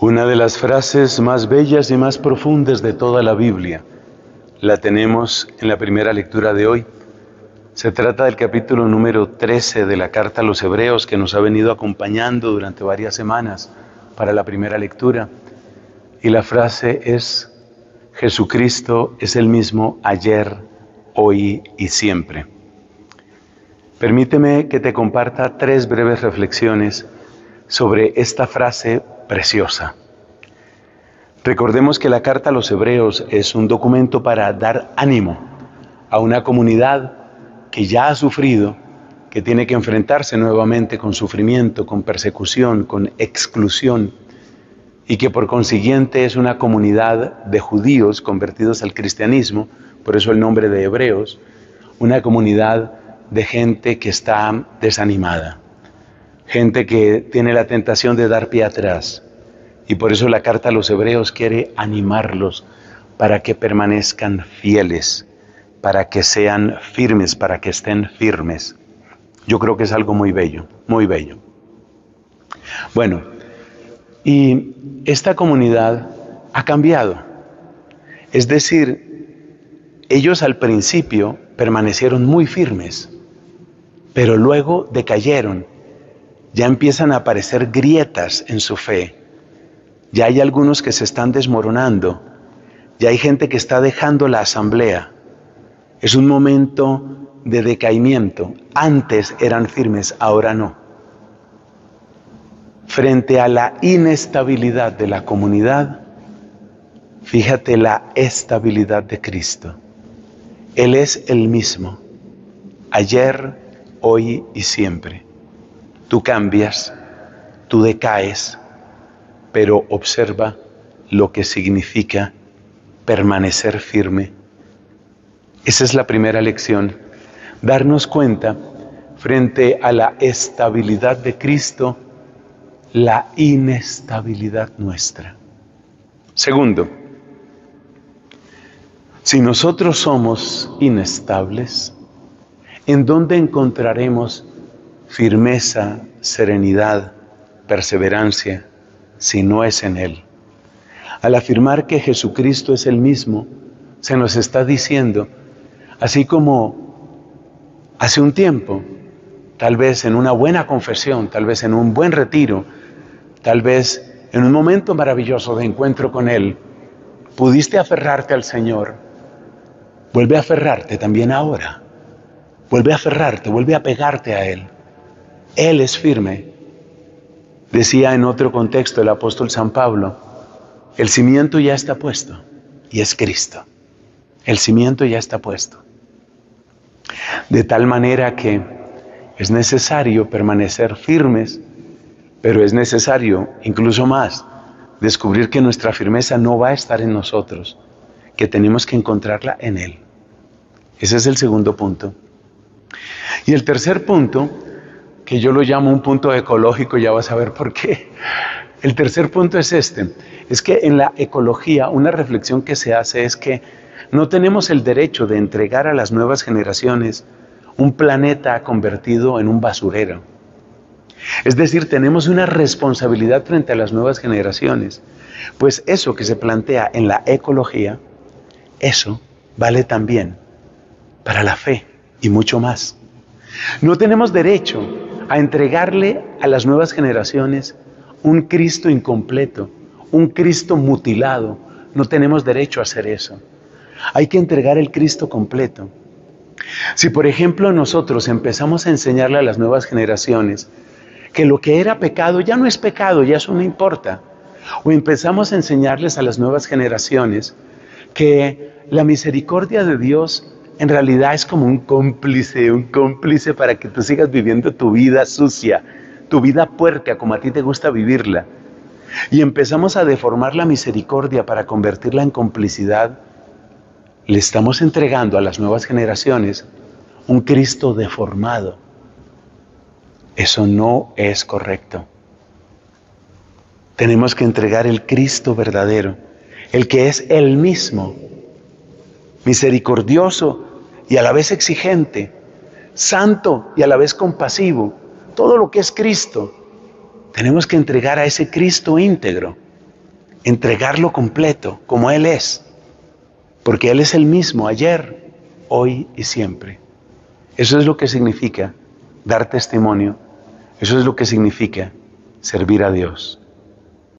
Una de las frases más bellas y más profundas de toda la Biblia la tenemos en la primera lectura de hoy. Se trata del capítulo número 13 de la carta a los Hebreos que nos ha venido acompañando durante varias semanas para la primera lectura. Y la frase es, Jesucristo es el mismo ayer, hoy y siempre. Permíteme que te comparta tres breves reflexiones sobre esta frase preciosa. Recordemos que la carta a los hebreos es un documento para dar ánimo a una comunidad que ya ha sufrido, que tiene que enfrentarse nuevamente con sufrimiento, con persecución, con exclusión, y que por consiguiente es una comunidad de judíos convertidos al cristianismo, por eso el nombre de hebreos, una comunidad de gente que está desanimada, gente que tiene la tentación de dar pie atrás. Y por eso la carta a los hebreos quiere animarlos para que permanezcan fieles, para que sean firmes, para que estén firmes. Yo creo que es algo muy bello, muy bello. Bueno, y esta comunidad ha cambiado. Es decir, ellos al principio permanecieron muy firmes, pero luego decayeron. Ya empiezan a aparecer grietas en su fe. Ya hay algunos que se están desmoronando. Ya hay gente que está dejando la asamblea. Es un momento de decaimiento. Antes eran firmes, ahora no. Frente a la inestabilidad de la comunidad, fíjate la estabilidad de Cristo. Él es el mismo, ayer, hoy y siempre. Tú cambias, tú decaes, pero observa lo que significa permanecer firme. Esa es la primera lección, darnos cuenta frente a la estabilidad de Cristo, la inestabilidad nuestra. Segundo, si nosotros somos inestables, ¿en dónde encontraremos firmeza, serenidad, perseverancia, si no es en Él? Al afirmar que Jesucristo es el mismo, se nos está diciendo, así como hace un tiempo, tal vez en una buena confesión, tal vez en un buen retiro, tal vez en un momento maravilloso de encuentro con Él, pudiste aferrarte al Señor, Vuelve a aferrarte también ahora. Vuelve a aferrarte, vuelve a pegarte a Él. Él es firme. Decía en otro contexto el apóstol San Pablo, el cimiento ya está puesto y es Cristo. El cimiento ya está puesto. De tal manera que es necesario permanecer firmes, pero es necesario, incluso más, descubrir que nuestra firmeza no va a estar en nosotros, que tenemos que encontrarla en Él. Ese es el segundo punto. Y el tercer punto, que yo lo llamo un punto ecológico, ya vas a ver por qué. El tercer punto es este, es que en la ecología una reflexión que se hace es que no tenemos el derecho de entregar a las nuevas generaciones un planeta convertido en un basurero. Es decir, tenemos una responsabilidad frente a las nuevas generaciones, pues eso que se plantea en la ecología eso vale también para la fe y mucho más. No tenemos derecho a entregarle a las nuevas generaciones un Cristo incompleto, un Cristo mutilado. No tenemos derecho a hacer eso. Hay que entregar el Cristo completo. Si por ejemplo nosotros empezamos a enseñarle a las nuevas generaciones que lo que era pecado ya no es pecado, ya eso no importa, o empezamos a enseñarles a las nuevas generaciones que la misericordia de Dios en realidad es como un cómplice, un cómplice para que tú sigas viviendo tu vida sucia, tu vida puerca como a ti te gusta vivirla. Y empezamos a deformar la misericordia para convertirla en complicidad. Le estamos entregando a las nuevas generaciones un Cristo deformado. Eso no es correcto. Tenemos que entregar el Cristo verdadero el que es el mismo, misericordioso y a la vez exigente, santo y a la vez compasivo, todo lo que es Cristo, tenemos que entregar a ese Cristo íntegro. entregarlo completo, como Él es, porque Él es el mismo ayer, hoy y siempre. Eso es lo que significa dar testimonio, eso es lo que significa servir a Dios.